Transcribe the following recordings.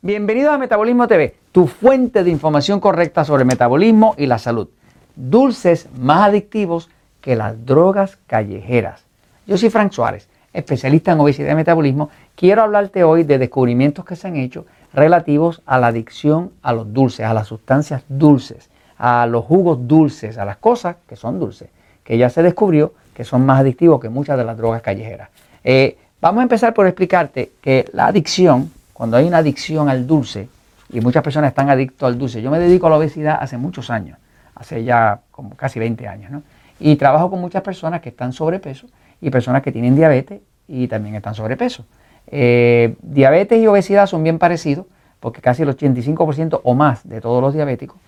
Bienvenidos a Metabolismo TV, tu fuente de información correcta sobre metabolismo y la salud. Dulces más adictivos que las drogas callejeras. Yo soy Frank Suárez, especialista en obesidad y metabolismo. Quiero hablarte hoy de descubrimientos que se han hecho relativos a la adicción a los dulces, a las sustancias dulces, a los jugos dulces, a las cosas que son dulces, que ya se descubrió que son más adictivos que muchas de las drogas callejeras. Eh, vamos a empezar por explicarte que la adicción cuando hay una adicción al dulce, y muchas personas están adictos al dulce, yo me dedico a la obesidad hace muchos años, hace ya como casi 20 años, ¿no? Y trabajo con muchas personas que están sobrepeso y personas que tienen diabetes y también están sobrepeso. Eh, diabetes y obesidad son bien parecidos porque casi el 85% o más de todos los diabéticos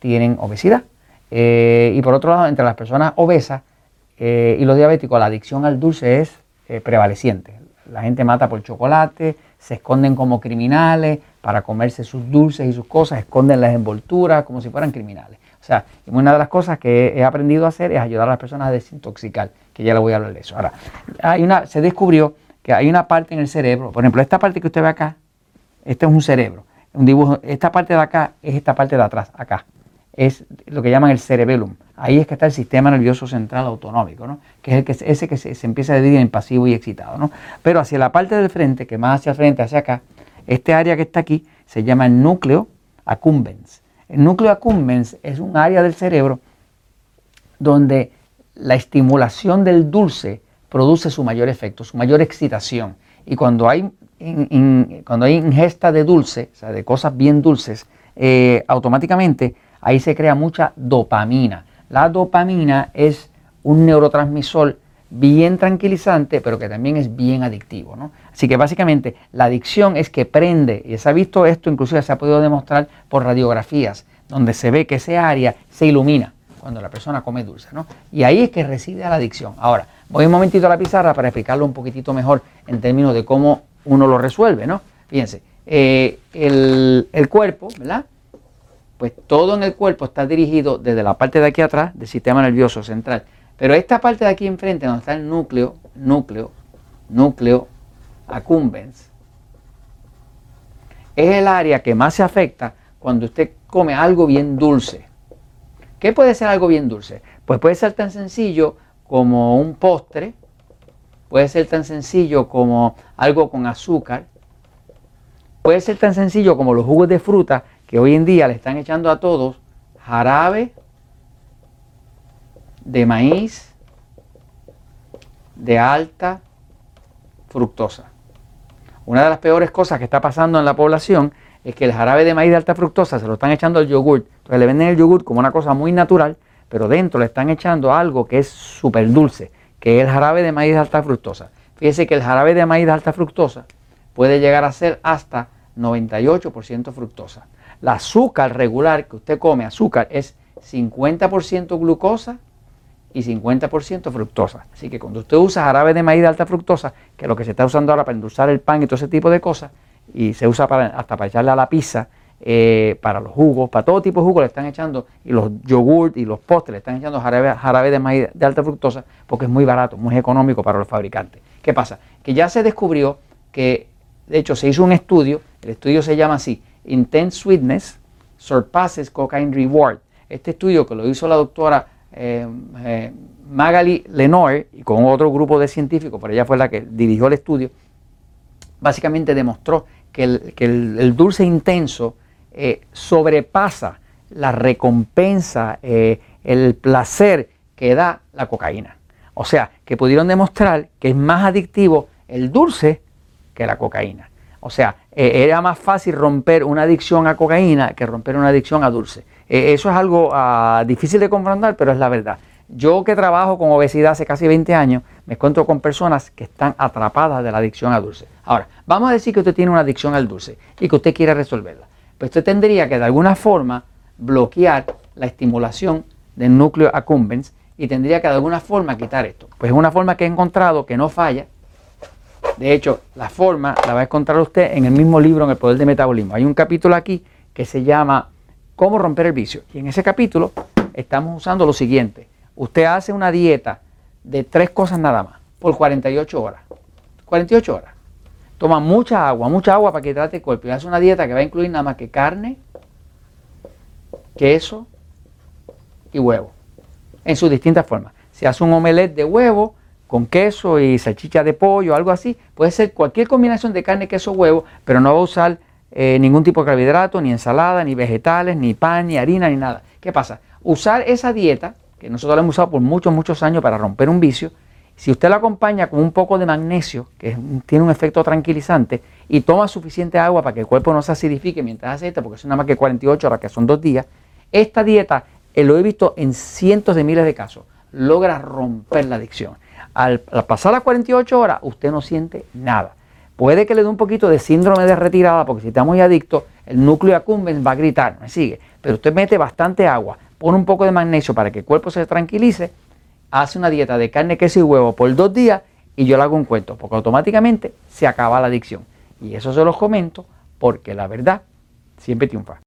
tienen obesidad. Eh, y por otro lado, entre las personas obesas eh, y los diabéticos, la adicción al dulce es prevaleciente. La gente mata por chocolate, se esconden como criminales para comerse sus dulces y sus cosas, esconden las envolturas como si fueran criminales. O sea, una de las cosas que he aprendido a hacer es ayudar a las personas a desintoxicar, que ya le voy a hablar de eso. Ahora, hay una, se descubrió que hay una parte en el cerebro, por ejemplo, esta parte que usted ve acá, este es un cerebro, un dibujo, esta parte de acá es esta parte de atrás, acá es lo que llaman el cerebellum. Ahí es que está el sistema nervioso central autonómico, ¿no? que es el que, ese que se, empieza a dividir en pasivo y excitado. ¿no? Pero hacia la parte del frente, que más hacia el frente, hacia acá, este área que está aquí se llama el núcleo accumbens. El núcleo accumbens es un área del cerebro donde la estimulación del dulce produce su mayor efecto, su mayor excitación. Y cuando hay, cuando hay ingesta de dulce, o sea, de cosas bien dulces, eh, automáticamente ahí se crea mucha dopamina. La dopamina es un neurotransmisor bien tranquilizante, pero que también es bien adictivo. ¿no? Así que básicamente la adicción es que prende, y se ha visto esto, inclusive se ha podido demostrar por radiografías, donde se ve que esa área se ilumina cuando la persona come dulce. ¿no? Y ahí es que reside la adicción. Ahora, voy un momentito a la pizarra para explicarlo un poquitito mejor en términos de cómo uno lo resuelve. ¿no? Fíjense, eh, el, el cuerpo, ¿verdad? Pues todo en el cuerpo está dirigido desde la parte de aquí atrás del sistema nervioso central. Pero esta parte de aquí enfrente, donde está el núcleo, núcleo, núcleo accumbens, es el área que más se afecta cuando usted come algo bien dulce. ¿Qué puede ser algo bien dulce? Pues puede ser tan sencillo como un postre, puede ser tan sencillo como algo con azúcar, puede ser tan sencillo como los jugos de fruta que hoy en día le están echando a todos jarabe de maíz de alta fructosa. Una de las peores cosas que está pasando en la población es que el jarabe de maíz de alta fructosa se lo están echando al yogur. Entonces le venden el yogur como una cosa muy natural, pero dentro le están echando algo que es súper dulce, que es el jarabe de maíz de alta fructosa. Fíjese que el jarabe de maíz de alta fructosa puede llegar a ser hasta 98% fructosa. La azúcar regular que usted come, azúcar, es 50% glucosa y 50% fructosa. Así que cuando usted usa jarabe de maíz de alta fructosa, que es lo que se está usando ahora para endulzar el pan y todo ese tipo de cosas, y se usa para, hasta para echarle a la pizza, eh, para los jugos, para todo tipo de jugos le están echando, y los yogurt y los postres le están echando jarabe, jarabe de maíz de alta fructosa, porque es muy barato, muy económico para los fabricantes. ¿Qué pasa? Que ya se descubrió que, de hecho, se hizo un estudio, el estudio se llama así, Intense Sweetness Surpasses Cocaine Reward. Este estudio que lo hizo la doctora eh, eh, Magali Lenoir y con otro grupo de científicos, pero ella fue la que dirigió el estudio, básicamente demostró que el, dulce intenso eh, sobrepasa la recompensa, el placer que da la cocaína. O sea, que pudieron demostrar que es más adictivo el dulce que la cocaína. O sea, eh, era más fácil romper una adicción a cocaína que romper una adicción a dulce. Eh, eso es algo ah, difícil de confrontar, pero es la verdad. Yo que trabajo con obesidad hace casi 20 años, me encuentro con personas que están atrapadas de la adicción a dulce. Ahora, vamos a decir que usted tiene una adicción al dulce y que usted quiere resolverla. Pues usted tendría que de alguna forma bloquear la estimulación del núcleo accumbens y tendría que de alguna forma quitar esto. Pues es una forma que he encontrado que no falla, de hecho, la forma la va a encontrar usted en el mismo libro, en El Poder del Metabolismo. Hay un capítulo aquí que se llama Cómo romper el vicio. Y en ese capítulo estamos usando lo siguiente. Usted hace una dieta de tres cosas nada más, por 48 horas. 48 horas. toma mucha agua, mucha agua para que hidrate el cuerpo y hace una dieta que va a incluir nada más que carne, queso y huevo, en sus distintas formas. Si hace un omelette de huevo con queso y salchicha de pollo, algo así, puede ser cualquier combinación de carne, queso, huevo, pero no va a usar eh, ningún tipo de carbohidrato, ni ensalada, ni vegetales, ni pan, ni harina, ni nada. ¿Qué pasa? Usar esa dieta, que nosotros la hemos usado por muchos, muchos años para romper un vicio, si usted la acompaña con un poco de magnesio, que tiene un efecto tranquilizante, y toma suficiente agua para que el cuerpo no se acidifique mientras hace esta, porque es nada más que 48 horas, que son dos días, esta dieta, eh, lo he visto en cientos de miles de casos, logra romper la adicción. Al, pasar las 48 horas, usted no siente nada. Puede que le dé un poquito de síndrome de retirada, porque si está muy adicto, el núcleo accumbens va a gritar, me sigue. Pero usted mete bastante agua, pone un poco de magnesio para que el cuerpo se tranquilice hace una dieta de carne, queso y huevo por dos días y yo le hago un cuento, porque automáticamente se acaba la adicción. Y eso se los comento porque la verdad siempre triunfa.